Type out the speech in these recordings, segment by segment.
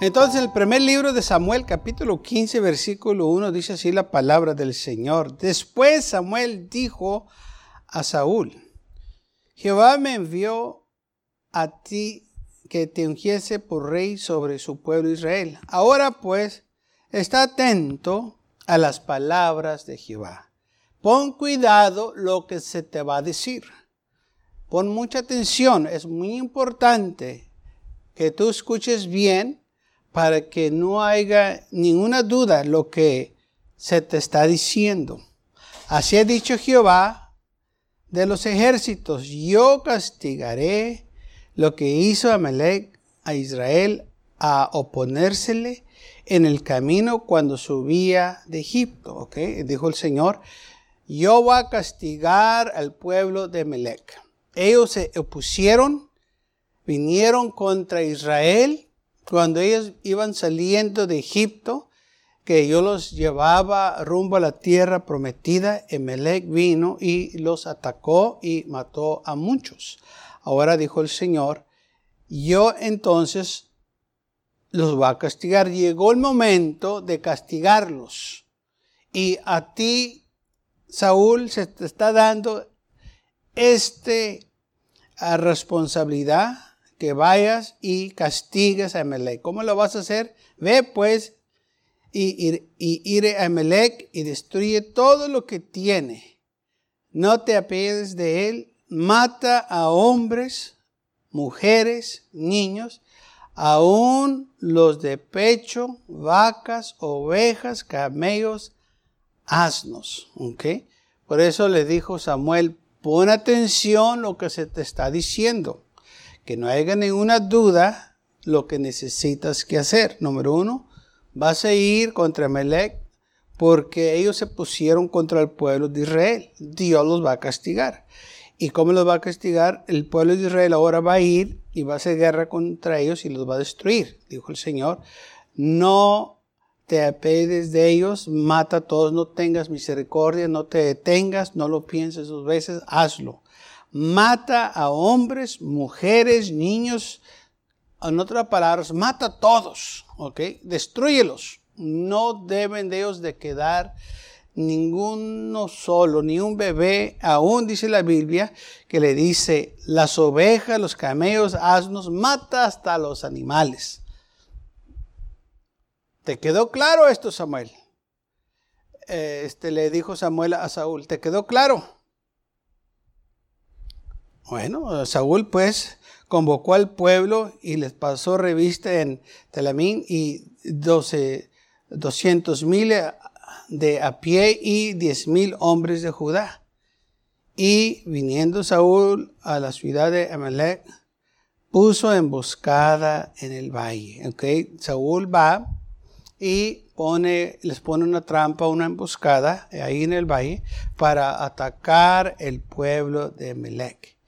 Entonces el primer libro de Samuel, capítulo 15, versículo 1, dice así la palabra del Señor. Después Samuel dijo a Saúl, Jehová me envió a ti que te ungiese por rey sobre su pueblo Israel. Ahora pues, está atento a las palabras de Jehová. Pon cuidado lo que se te va a decir. Pon mucha atención, es muy importante que tú escuches bien para que no haya ninguna duda lo que se te está diciendo. Así ha dicho Jehová de los ejércitos, yo castigaré lo que hizo Amalek a Israel a oponérsele en el camino cuando subía de Egipto. ¿okay? Dijo el Señor, yo voy a castigar al pueblo de Amalek. Ellos se opusieron, vinieron contra Israel cuando ellos iban saliendo de Egipto, que yo los llevaba rumbo a la tierra prometida, Emelec vino y los atacó y mató a muchos. Ahora dijo el Señor, yo entonces los voy a castigar. Llegó el momento de castigarlos. Y a ti, Saúl, se te está dando esta responsabilidad que vayas y castigues a Emelec. ¿Cómo lo vas a hacer? Ve pues y, iré a Emelec y destruye todo lo que tiene. No te apedes de él. Mata a hombres, mujeres, niños, aún los de pecho, vacas, ovejas, camellos, asnos. ¿Okay? Por eso le dijo Samuel, pon atención lo que se te está diciendo que no haya ninguna duda lo que necesitas que hacer. Número uno, vas a ir contra Melech porque ellos se pusieron contra el pueblo de Israel. Dios los va a castigar. ¿Y cómo los va a castigar? El pueblo de Israel ahora va a ir y va a hacer guerra contra ellos y los va a destruir. Dijo el Señor, no te apedes de ellos, mata a todos, no tengas misericordia, no te detengas, no lo pienses dos veces, hazlo mata a hombres, mujeres, niños, en otras palabras, mata a todos, ¿ok? Destruyelos. No deben de ellos de quedar ninguno solo, ni un bebé. Aún dice la Biblia que le dice, las ovejas, los camellos, asnos, mata hasta los animales. ¿Te quedó claro esto, Samuel? Este le dijo Samuel a Saúl, ¿te quedó claro? Bueno, Saúl pues convocó al pueblo y les pasó revista en Telamín y 12, 200 mil de a pie y 10 mil hombres de Judá. Y viniendo Saúl a la ciudad de Amalek, puso emboscada en el valle. Okay. Saúl va y pone, les pone una trampa, una emboscada ahí en el valle para atacar el pueblo de Amalek.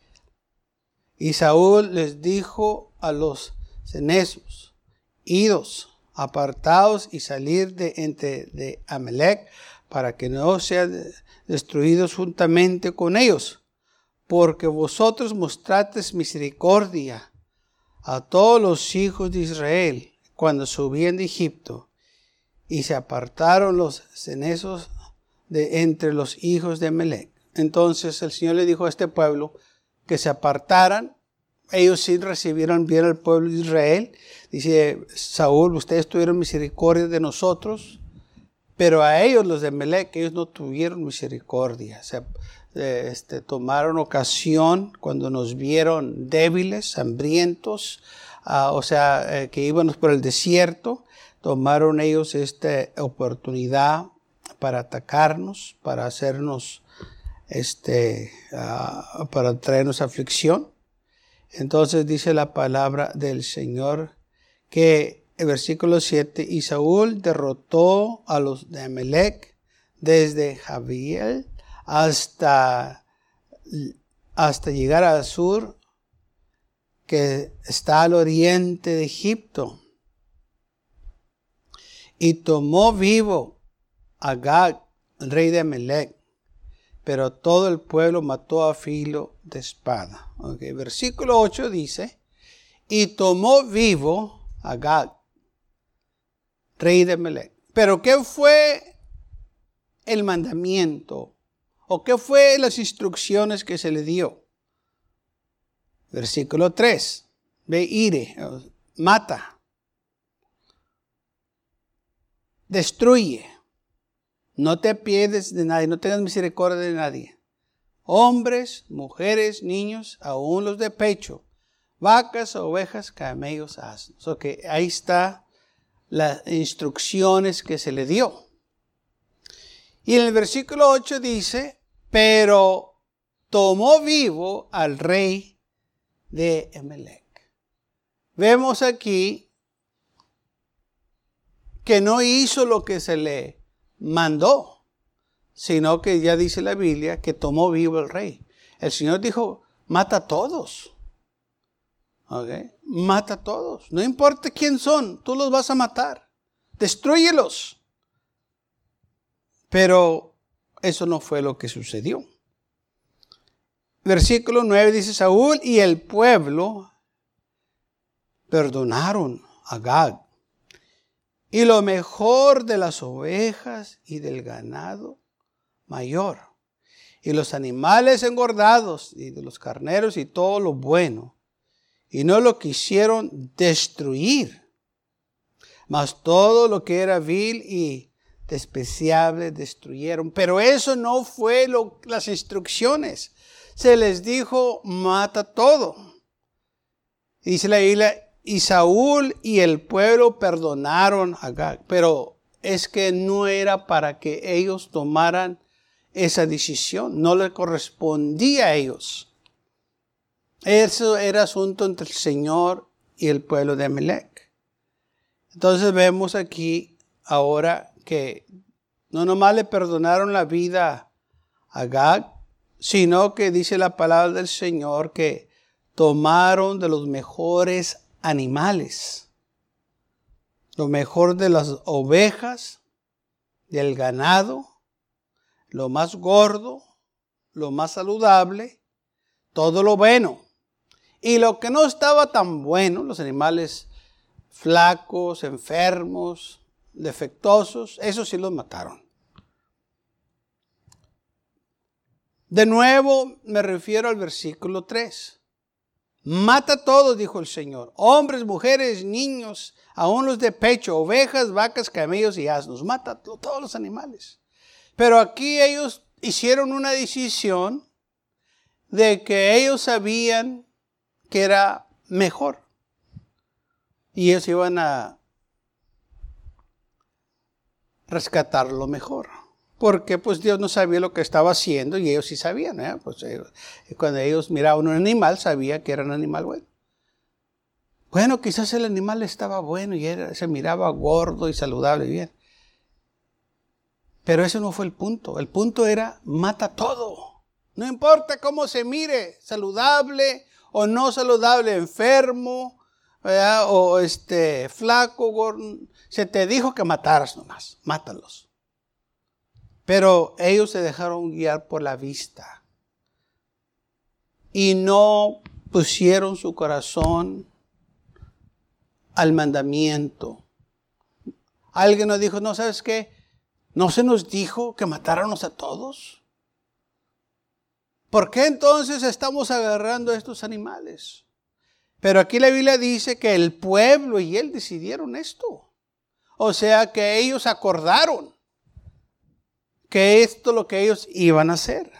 Y Saúl les dijo a los cenezos, idos, apartados y salir de entre de Amalek para que no sean destruidos juntamente con ellos, porque vosotros mostrasteis misericordia a todos los hijos de Israel cuando subían de Egipto, y se apartaron los cenezos de entre los hijos de Amalek. Entonces el Señor le dijo a este pueblo, que se apartaran. Ellos sí recibieron bien al pueblo de Israel. Dice Saúl, ustedes tuvieron misericordia de nosotros, pero a ellos, los de Melec, ellos no tuvieron misericordia. Se, eh, este, tomaron ocasión cuando nos vieron débiles, hambrientos, ah, o sea, eh, que íbamos por el desierto. Tomaron ellos esta oportunidad para atacarnos, para hacernos este, ah, para traernos aflicción. Entonces dice la palabra del Señor que el versículo 7, y Saúl derrotó a los de Amelec desde Javiel hasta, hasta llegar al sur, que está al oriente de Egipto. Y tomó vivo a Gag, rey de Amalek, pero todo el pueblo mató a filo de espada. Versículo 8 dice, y tomó vivo a Gag, rey de Amalek. Pero ¿qué fue el mandamiento? ¿O qué fue las instrucciones que se le dio? Versículo 3. Ve, ire, mata, destruye. No te pierdes de nadie, no tengas misericordia de nadie. Hombres, mujeres, niños, aún los de pecho, vacas, ovejas, camellos, asnos. Ok, ahí está las instrucciones que se le dio. Y en el versículo 8 dice, pero tomó vivo al rey de Emelec. Vemos aquí que no hizo lo que se le mandó, sino que ya dice la Biblia que tomó vivo el rey. El Señor dijo, mata a todos. Mata a todos. No importa quién son, tú los vas a matar. Destruyelos. Pero eso no fue lo que sucedió. Versículo 9 dice Saúl y el pueblo perdonaron a Gag y lo mejor de las ovejas y del ganado mayor, y los animales engordados, y de los carneros y todo lo bueno, y no lo quisieron destruir, mas todo lo que era vil y despreciable destruyeron. Pero eso no fue lo, las instrucciones. Se les dijo, mata todo. Dice la isla, y Saúl y el pueblo perdonaron a Gag, pero es que no era para que ellos tomaran esa decisión, no le correspondía a ellos. Eso era asunto entre el Señor y el pueblo de Amalek. Entonces vemos aquí ahora que no nomás le perdonaron la vida a Gag, sino que dice la palabra del Señor que tomaron de los mejores animales. Lo mejor de las ovejas, del ganado, lo más gordo, lo más saludable, todo lo bueno. Y lo que no estaba tan bueno, los animales flacos, enfermos, defectuosos, eso sí los mataron. De nuevo me refiero al versículo 3. Mata todos, dijo el Señor, hombres, mujeres, niños, aún los de pecho, ovejas, vacas, camellos y asnos. Mata todos los animales. Pero aquí ellos hicieron una decisión de que ellos sabían que era mejor. Y ellos iban a rescatar lo mejor porque pues Dios no sabía lo que estaba haciendo y ellos sí sabían. ¿eh? Pues, cuando ellos miraban un animal, sabía que era un animal bueno. Bueno, quizás el animal estaba bueno y se miraba gordo y saludable y bien. Pero ese no fue el punto. El punto era mata todo. No importa cómo se mire, saludable o no saludable, enfermo o este flaco, gordo. se te dijo que mataras nomás, mátalos. Pero ellos se dejaron guiar por la vista y no pusieron su corazón al mandamiento. Alguien nos dijo, no, ¿sabes qué? ¿No se nos dijo que matáramos a todos? ¿Por qué entonces estamos agarrando a estos animales? Pero aquí la Biblia dice que el pueblo y él decidieron esto. O sea que ellos acordaron que esto es lo que ellos iban a hacer.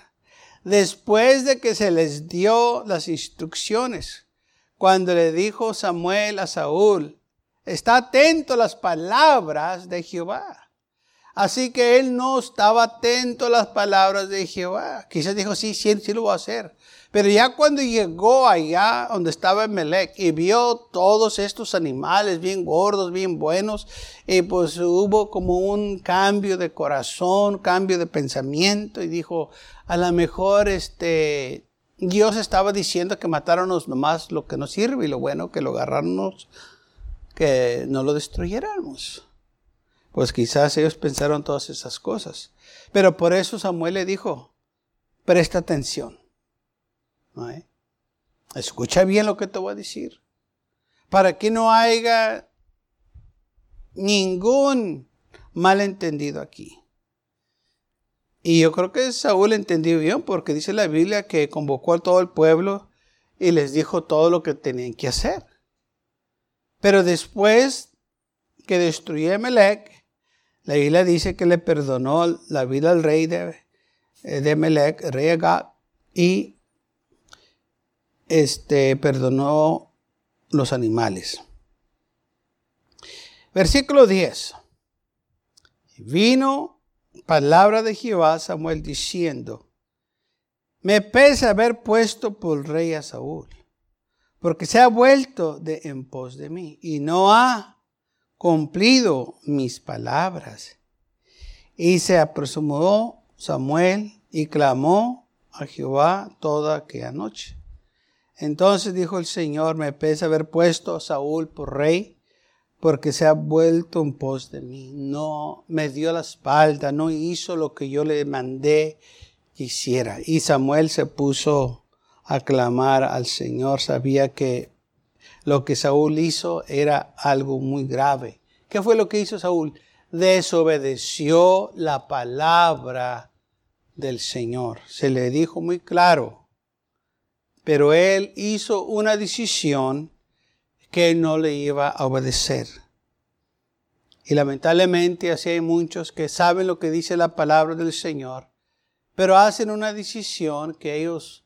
Después de que se les dio las instrucciones, cuando le dijo Samuel a Saúl, está atento a las palabras de Jehová. Así que él no estaba atento a las palabras de Jehová. Quizás dijo, sí, sí, sí lo voy a hacer. Pero ya cuando llegó allá donde estaba Melech y vio todos estos animales bien gordos, bien buenos, y pues hubo como un cambio de corazón, cambio de pensamiento y dijo, a lo mejor este, Dios estaba diciendo que matáramos nomás lo que nos sirve y lo bueno que lo agarráramos, que no lo destruyéramos. Pues quizás ellos pensaron todas esas cosas. Pero por eso Samuel le dijo, presta atención. Escucha bien lo que te voy a decir. Para que no haya ningún malentendido aquí. Y yo creo que Saúl entendió bien porque dice la Biblia que convocó a todo el pueblo y les dijo todo lo que tenían que hacer. Pero después que destruyó Melech, la Biblia dice que le perdonó la vida al rey de, de Melech, rey Agag, y este, perdonó los animales. Versículo 10. Vino palabra de Jehová a Samuel diciendo, me pesa haber puesto por rey a Saúl, porque se ha vuelto de en pos de mí y no ha cumplido mis palabras. Y se apresuró Samuel y clamó a Jehová toda aquella noche. Entonces dijo el Señor, me pesa haber puesto a Saúl por rey, porque se ha vuelto en pos de mí. No me dio la espalda, no hizo lo que yo le mandé que hiciera. Y Samuel se puso a clamar al Señor, sabía que lo que Saúl hizo era algo muy grave. ¿Qué fue lo que hizo Saúl? Desobedeció la palabra del Señor. Se le dijo muy claro, pero él hizo una decisión que no le iba a obedecer. Y lamentablemente así hay muchos que saben lo que dice la palabra del Señor, pero hacen una decisión que ellos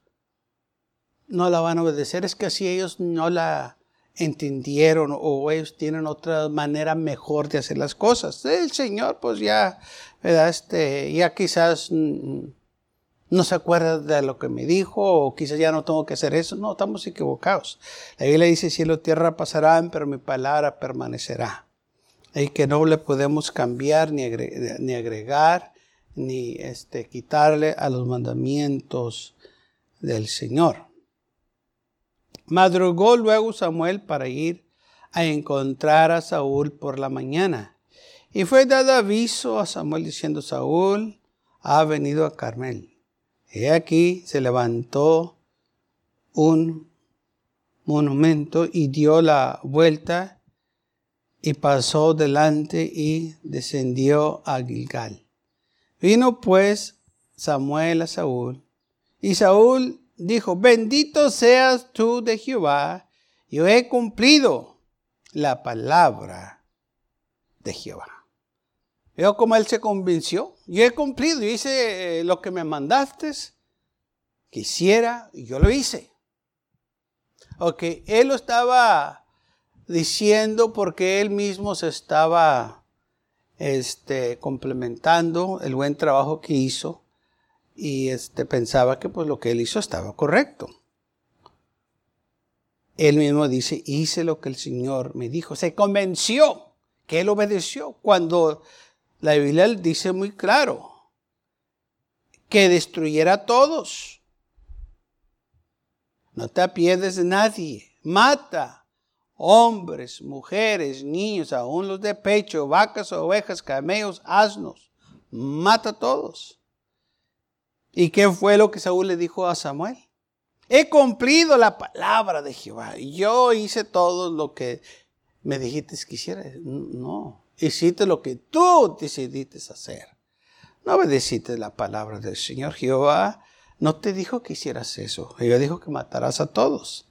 no la van a obedecer. Es que así ellos no la entendieron o ellos tienen otra manera mejor de hacer las cosas. El Señor pues ya, ¿verdad? Este, ya quizás mm, no se acuerda de lo que me dijo o quizás ya no tengo que hacer eso. No, estamos equivocados. La Biblia dice, cielo y tierra pasarán, pero mi palabra permanecerá. Y que no le podemos cambiar ni agregar, ni, agregar, ni este, quitarle a los mandamientos del Señor. Madrugó luego Samuel para ir a encontrar a Saúl por la mañana. Y fue dado aviso a Samuel diciendo, Saúl ha venido a Carmel. He aquí se levantó un monumento y dio la vuelta y pasó delante y descendió a Gilgal. Vino pues Samuel a Saúl y Saúl dijo, bendito seas tú de Jehová, yo he cumplido la palabra de Jehová. Veo cómo él se convenció. Yo he cumplido, hice eh, lo que me mandaste, quisiera, y yo lo hice. Ok, él lo estaba diciendo porque él mismo se estaba este, complementando el buen trabajo que hizo y este, pensaba que pues lo que él hizo estaba correcto. Él mismo dice, hice lo que el Señor me dijo. Se convenció que él obedeció cuando la Biblia dice muy claro que destruyera a todos. No te apiedes de nadie. Mata hombres, mujeres, niños, aún los de pecho, vacas, ovejas, camellos, asnos. Mata a todos. ¿Y qué fue lo que Saúl le dijo a Samuel? He cumplido la palabra de Jehová. Yo hice todo lo que me dijiste que hiciera. No, hiciste lo que tú decidiste hacer. No obedeciste la palabra del Señor Jehová. No te dijo que hicieras eso. Ella dijo que matarás a todos.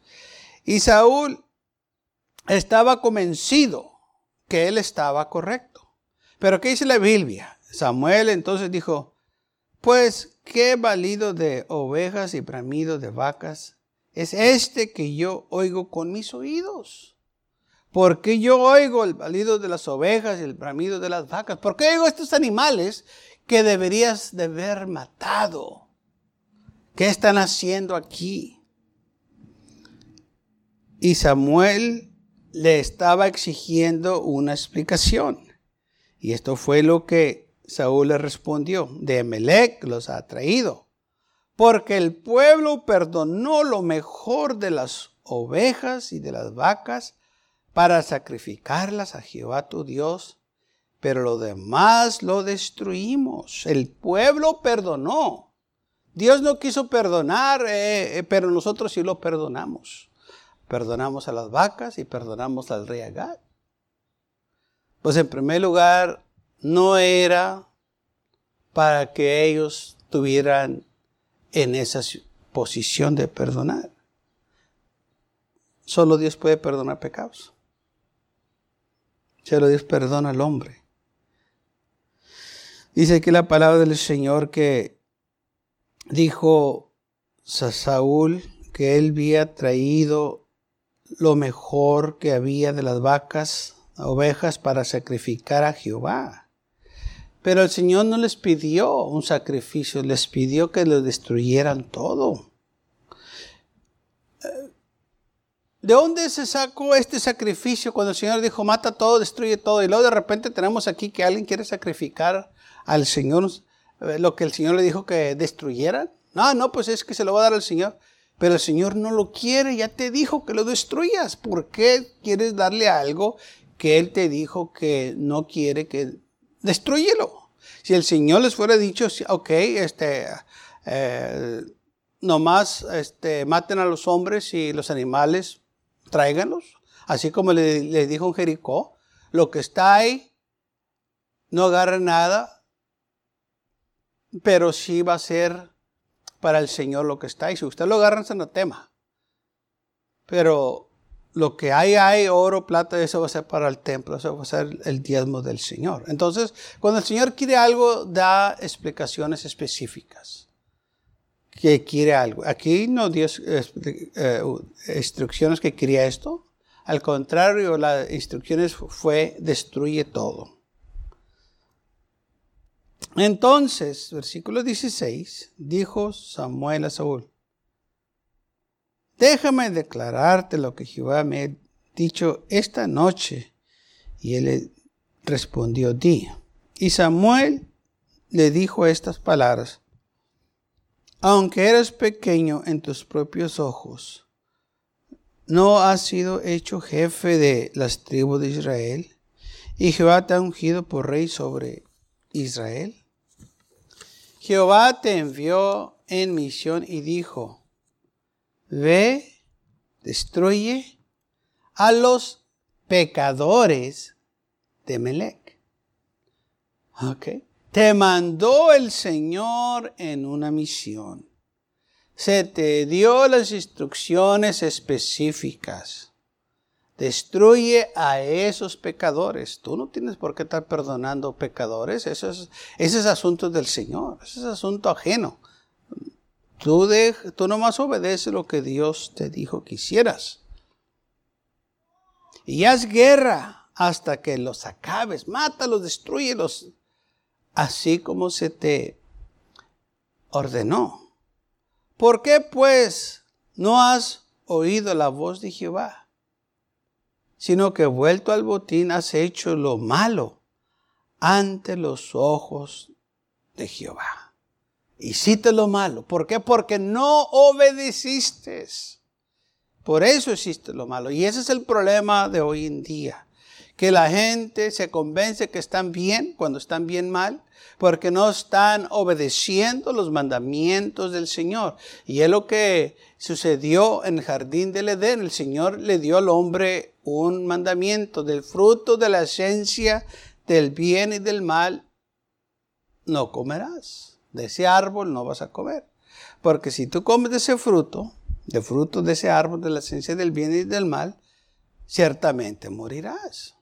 Y Saúl estaba convencido que él estaba correcto. Pero ¿qué dice la Biblia? Samuel entonces dijo, pues qué valido de ovejas y bramido de vacas es este que yo oigo con mis oídos ¿Por qué yo oigo el balido de las ovejas y el bramido de las vacas? ¿Por qué oigo estos animales que deberías de haber matado? ¿Qué están haciendo aquí? Y Samuel le estaba exigiendo una explicación. Y esto fue lo que Saúl le respondió. De los ha traído. Porque el pueblo perdonó lo mejor de las ovejas y de las vacas para sacrificarlas a Jehová tu Dios, pero lo demás lo destruimos. El pueblo perdonó. Dios no quiso perdonar, eh, eh, pero nosotros sí lo perdonamos. Perdonamos a las vacas y perdonamos al rey Agad. Pues en primer lugar, no era para que ellos tuvieran en esa posición de perdonar. Solo Dios puede perdonar pecados. Solo Dios perdona al hombre. Dice aquí la palabra del Señor que dijo Saúl que él había traído lo mejor que había de las vacas, ovejas para sacrificar a Jehová. Pero el Señor no les pidió un sacrificio, les pidió que lo destruyeran todo. ¿De dónde se sacó este sacrificio cuando el Señor dijo, mata todo, destruye todo? Y luego de repente tenemos aquí que alguien quiere sacrificar al Señor eh, lo que el Señor le dijo que destruyeran. No, no, pues es que se lo va a dar al Señor. Pero el Señor no lo quiere, ya te dijo que lo destruyas. ¿Por qué quieres darle algo que Él te dijo que no quiere que destruyelo? Si el Señor les fuera dicho, ok, este, eh, nomás este, maten a los hombres y los animales, tráiganlos. Así como le, dijo en Jericó, lo que está ahí, no agarre nada, pero sí va a ser para el Señor lo que está ahí. Si usted lo agarra, no tema. Pero lo que hay, hay oro, plata, eso va a ser para el templo, eso va a ser el diezmo del Señor. Entonces, cuando el Señor quiere algo, da explicaciones específicas que quiere algo. Aquí no dio eh, instrucciones que quería esto. Al contrario, las instrucciones fue destruye todo. Entonces, versículo 16, dijo Samuel a Saúl, déjame declararte lo que Jehová me ha dicho esta noche. Y él respondió, di. Y Samuel le dijo estas palabras, aunque eres pequeño en tus propios ojos, ¿no has sido hecho jefe de las tribus de Israel? ¿Y Jehová te ha ungido por rey sobre Israel? Jehová te envió en misión y dijo, ve, destruye a los pecadores de Melech. Okay te mandó el Señor en una misión. Se te dio las instrucciones específicas. Destruye a esos pecadores. Tú no tienes por qué estar perdonando pecadores. Eso es, ese es asunto del Señor. Ese es asunto ajeno. Tú, de, tú nomás obedeces lo que Dios te dijo que hicieras. Y haz guerra hasta que los acabes. Mátalos, destruyelos así como se te ordenó. ¿Por qué pues no has oído la voz de Jehová? Sino que vuelto al botín has hecho lo malo ante los ojos de Jehová. Hiciste lo malo. ¿Por qué? Porque no obedeciste. Por eso hiciste lo malo. Y ese es el problema de hoy en día. Que la gente se convence que están bien cuando están bien mal porque no están obedeciendo los mandamientos del Señor. Y es lo que sucedió en el jardín del Edén. El Señor le dio al hombre un mandamiento del fruto de la esencia del bien y del mal. No comerás. De ese árbol no vas a comer. Porque si tú comes de ese fruto, de fruto de ese árbol de la esencia del bien y del mal, ciertamente morirás.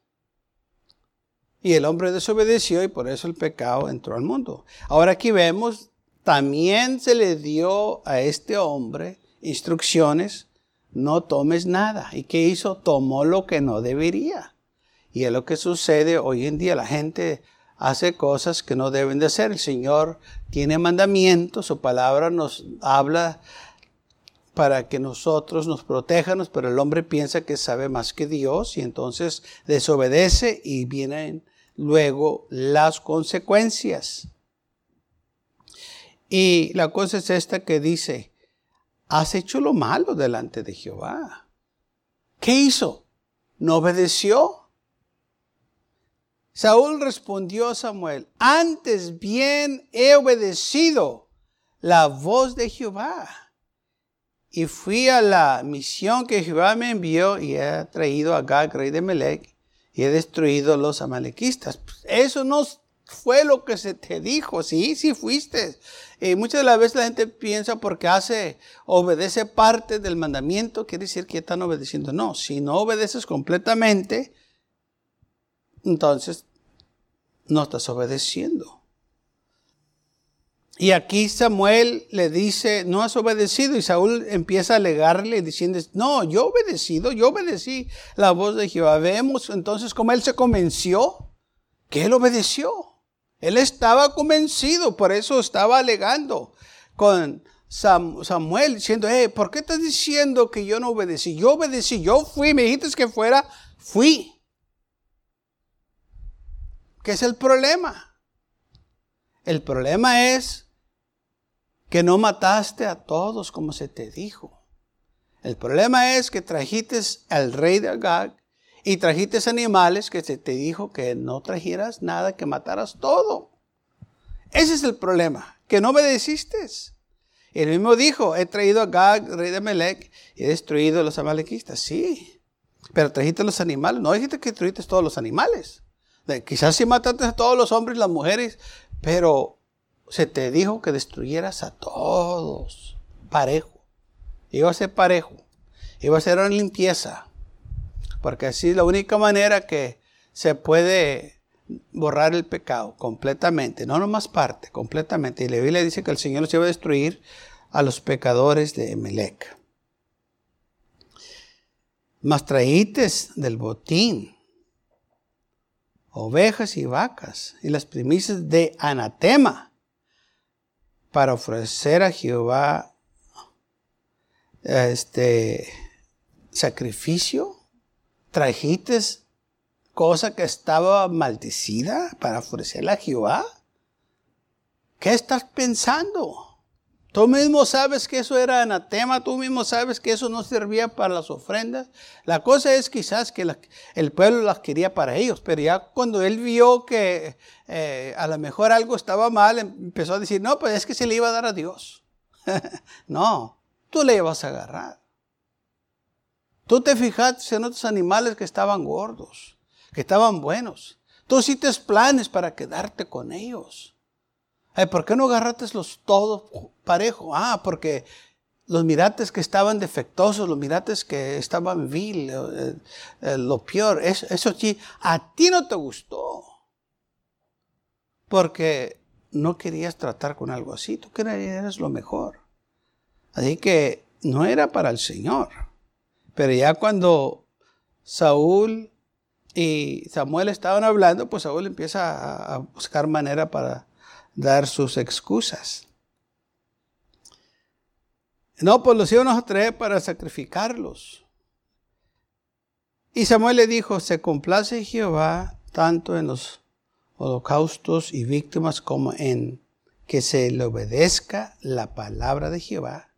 Y el hombre desobedeció y por eso el pecado entró al mundo. Ahora aquí vemos, también se le dio a este hombre instrucciones no tomes nada. ¿Y qué hizo? Tomó lo que no debería. Y es lo que sucede hoy en día. La gente hace cosas que no deben de hacer. El Señor tiene mandamientos, su palabra nos habla para que nosotros nos protejamos, pero el hombre piensa que sabe más que Dios y entonces desobedece y vienen luego las consecuencias. Y la cosa es esta que dice, has hecho lo malo delante de Jehová. ¿Qué hizo? ¿No obedeció? Saúl respondió a Samuel, antes bien he obedecido la voz de Jehová. Y fui a la misión que Jehová me envió y he traído a Gag, rey de Melech, y he destruido los amalequistas. Eso no fue lo que se te dijo, sí, sí fuiste. Y muchas de las veces la gente piensa porque hace, obedece parte del mandamiento, quiere decir que están obedeciendo. No, si no obedeces completamente, entonces no estás obedeciendo. Y aquí Samuel le dice, no has obedecido. Y Saúl empieza a alegarle diciendo, no, yo he obedecido, yo obedecí la voz de Jehová. Vemos entonces cómo él se convenció que él obedeció. Él estaba convencido, por eso estaba alegando con Samuel, diciendo, hey, ¿por qué estás diciendo que yo no obedecí? Yo obedecí, yo fui, me dijiste que fuera, fui. ¿Qué es el problema? El problema es que no mataste a todos como se te dijo. El problema es que trajiste al rey de Agag y trajiste animales que se te dijo que no trajeras nada, que mataras todo. Ese es el problema, que no obedeciste. El mismo dijo, he traído a Gag, rey de Melech, y he destruido a los amalequistas. Sí, pero trajiste los animales. No dijiste que destruiste todos los animales. quizás sí mataste a todos los hombres y las mujeres, pero se te dijo que destruyeras a todos. Parejo. Iba a ser parejo. Iba a ser una limpieza. Porque así es la única manera que se puede borrar el pecado completamente, no nomás parte, completamente. Y la Biblia dice que el Señor se va a destruir a los pecadores de Emelec. Mas traítes del botín ovejas y vacas y las primicias de anatema para ofrecer a Jehová este sacrificio trajiste cosa que estaba maldecida para ofrecerla a Jehová? ¿Qué estás pensando? Tú mismo sabes que eso era anatema, tú mismo sabes que eso no servía para las ofrendas. La cosa es quizás que el pueblo las quería para ellos, pero ya cuando él vio que eh, a lo mejor algo estaba mal, empezó a decir, no, pues es que se le iba a dar a Dios. no, tú le ibas a agarrar. Tú te fijaste en otros animales que estaban gordos, que estaban buenos. Tú hiciste planes para quedarte con ellos. ¿Por qué no agarraste los todos parejos? Ah, porque los mirates que estaban defectuosos, los mirates que estaban vil, eh, eh, lo peor, eso, eso sí, a ti no te gustó. Porque no querías tratar con algo así, tú querías lo mejor. Así que no era para el Señor. Pero ya cuando Saúl y Samuel estaban hablando, pues Saúl empieza a buscar manera para dar sus excusas. No, pues los íbamos a traer para sacrificarlos. Y Samuel le dijo, se complace Jehová tanto en los holocaustos y víctimas como en que se le obedezca la palabra de Jehová.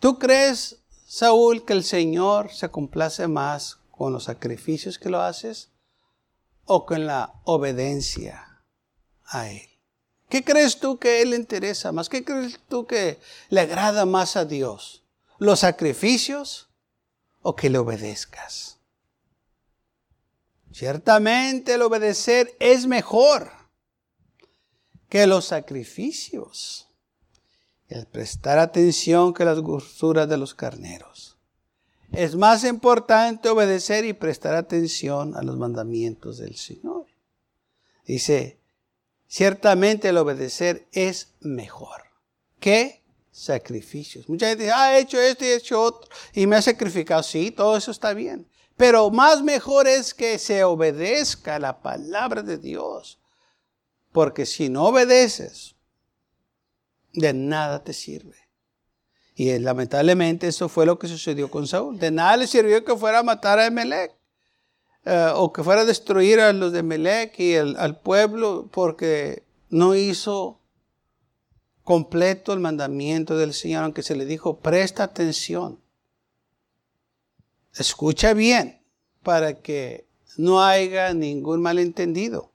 ¿Tú crees Saúl, que el Señor se complace más con los sacrificios que lo haces o con la obediencia a Él. ¿Qué crees tú que Él le interesa más? ¿Qué crees tú que le agrada más a Dios? ¿Los sacrificios o que le obedezcas? Ciertamente el obedecer es mejor que los sacrificios el prestar atención que las grosuras de los carneros. Es más importante obedecer y prestar atención a los mandamientos del Señor. Dice, ciertamente el obedecer es mejor que sacrificios. Mucha gente dice, ha hecho esto y hecho otro y me ha sacrificado. Sí, todo eso está bien. Pero más mejor es que se obedezca la palabra de Dios. Porque si no obedeces, de nada te sirve. Y lamentablemente eso fue lo que sucedió con Saúl. De nada le sirvió que fuera a matar a Emelec. Eh, o que fuera a destruir a los de Emelec y al pueblo porque no hizo completo el mandamiento del Señor, aunque se le dijo, presta atención. Escucha bien para que no haya ningún malentendido.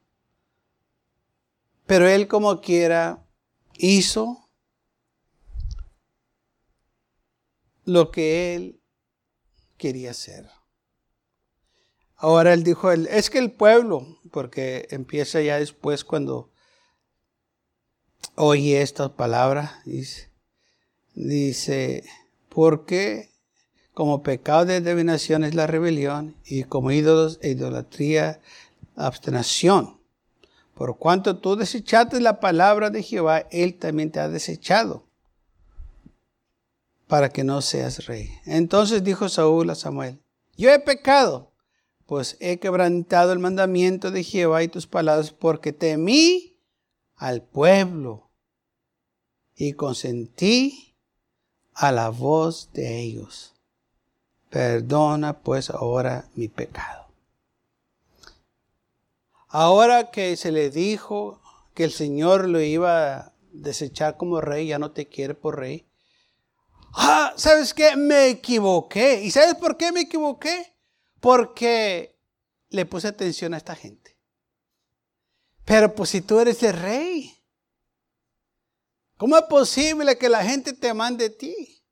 Pero él como quiera hizo lo que él quería hacer. Ahora él dijo, es que el pueblo, porque empieza ya después cuando oye esta palabra, dice, dice, porque como pecado de adivinación es la rebelión y como ídolos e idolatría abstención. Por cuanto tú desechaste la palabra de Jehová, Él también te ha desechado para que no seas rey. Entonces dijo Saúl a Samuel, yo he pecado, pues he quebrantado el mandamiento de Jehová y tus palabras, porque temí al pueblo y consentí a la voz de ellos. Perdona pues ahora mi pecado. Ahora que se le dijo que el Señor lo iba a desechar como rey, ya no te quiere por rey. Ah, ¿sabes qué? Me equivoqué. ¿Y sabes por qué me equivoqué? Porque le puse atención a esta gente. Pero pues si tú eres el rey, ¿cómo es posible que la gente te mande a ti?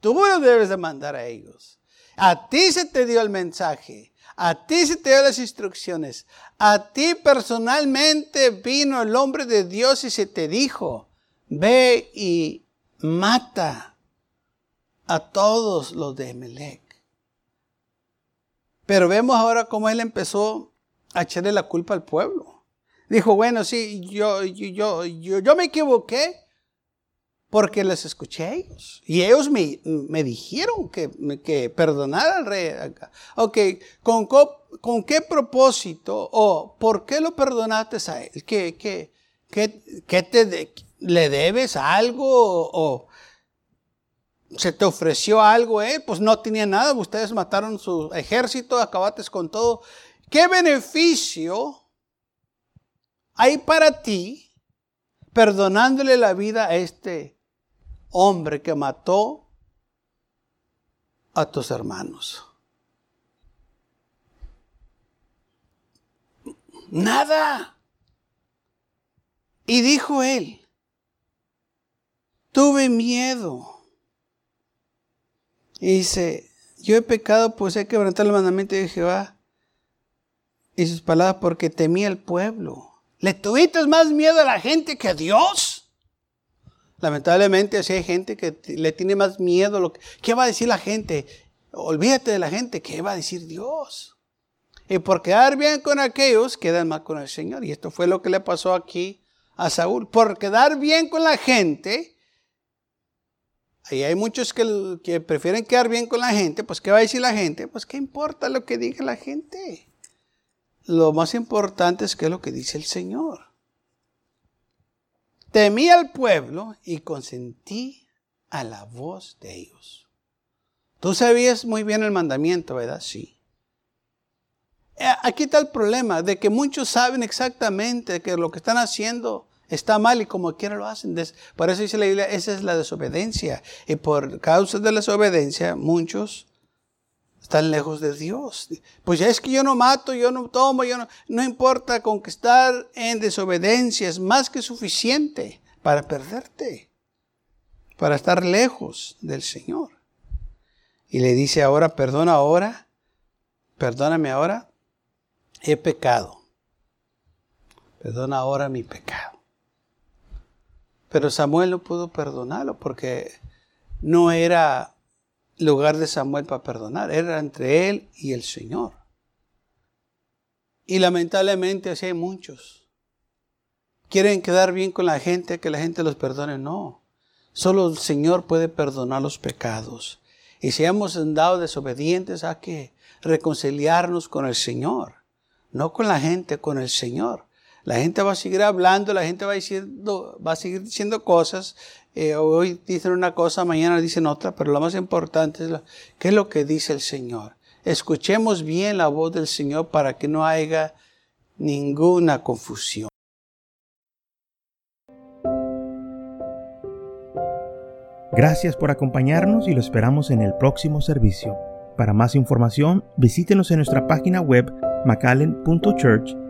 Tú no debes de mandar a ellos. A ti se te dio el mensaje. A ti se te dio las instrucciones. A ti personalmente vino el hombre de Dios y se te dijo, ve y mata a todos los de Emelec. Pero vemos ahora cómo él empezó a echarle la culpa al pueblo. Dijo, bueno, sí, yo, yo, yo, yo me equivoqué, porque les escuché a ellos. Y ellos me, me dijeron que, que perdonara al rey. Ok, ¿con, ¿con qué propósito o por qué lo perdonaste a él? ¿Qué, qué, qué, te le debes algo o, se te ofreció algo él? Pues no tenía nada, ustedes mataron su ejército, acabaste con todo. ¿Qué beneficio hay para ti perdonándole la vida a este hombre que mató a tus hermanos. Nada. Y dijo él, tuve miedo. Y dice, yo he pecado, pues he quebrantado el mandamiento de Jehová y sus palabras porque temía el pueblo. ¿Le tuviste más miedo a la gente que a Dios? Lamentablemente así hay gente que le tiene más miedo. Lo que, ¿Qué va a decir la gente? Olvídate de la gente. ¿Qué va a decir Dios? Y por quedar bien con aquellos, quedan mal con el Señor. Y esto fue lo que le pasó aquí a Saúl. Por quedar bien con la gente, y hay muchos que, que prefieren quedar bien con la gente, pues ¿qué va a decir la gente? Pues ¿qué importa lo que diga la gente? Lo más importante es qué es lo que dice el Señor. Temí al pueblo y consentí a la voz de ellos. Tú sabías muy bien el mandamiento, ¿verdad? Sí. Eh, aquí está el problema de que muchos saben exactamente que lo que están haciendo está mal y como quiera lo hacen. Por eso dice la Biblia, esa es la desobediencia. Y por causa de la desobediencia, muchos están lejos de Dios. Pues ya es que yo no mato, yo no tomo, yo no, no importa, con que estar en desobediencia es más que suficiente para perderte, para estar lejos del Señor. Y le dice ahora, perdona ahora, perdóname ahora, he pecado. Perdona ahora mi pecado. Pero Samuel no pudo perdonarlo porque no era lugar de Samuel para perdonar, era entre él y el Señor. Y lamentablemente así hay muchos. Quieren quedar bien con la gente, que la gente los perdone. No. Solo el Señor puede perdonar los pecados. Y si hemos andado desobedientes, hay que reconciliarnos con el Señor. No con la gente, con el Señor. La gente va a seguir hablando, la gente va diciendo, va a seguir diciendo cosas. Eh, hoy dicen una cosa, mañana dicen otra, pero lo más importante es qué es lo que dice el Señor. Escuchemos bien la voz del Señor para que no haya ninguna confusión. Gracias por acompañarnos y lo esperamos en el próximo servicio. Para más información, visítenos en nuestra página web macallen.church.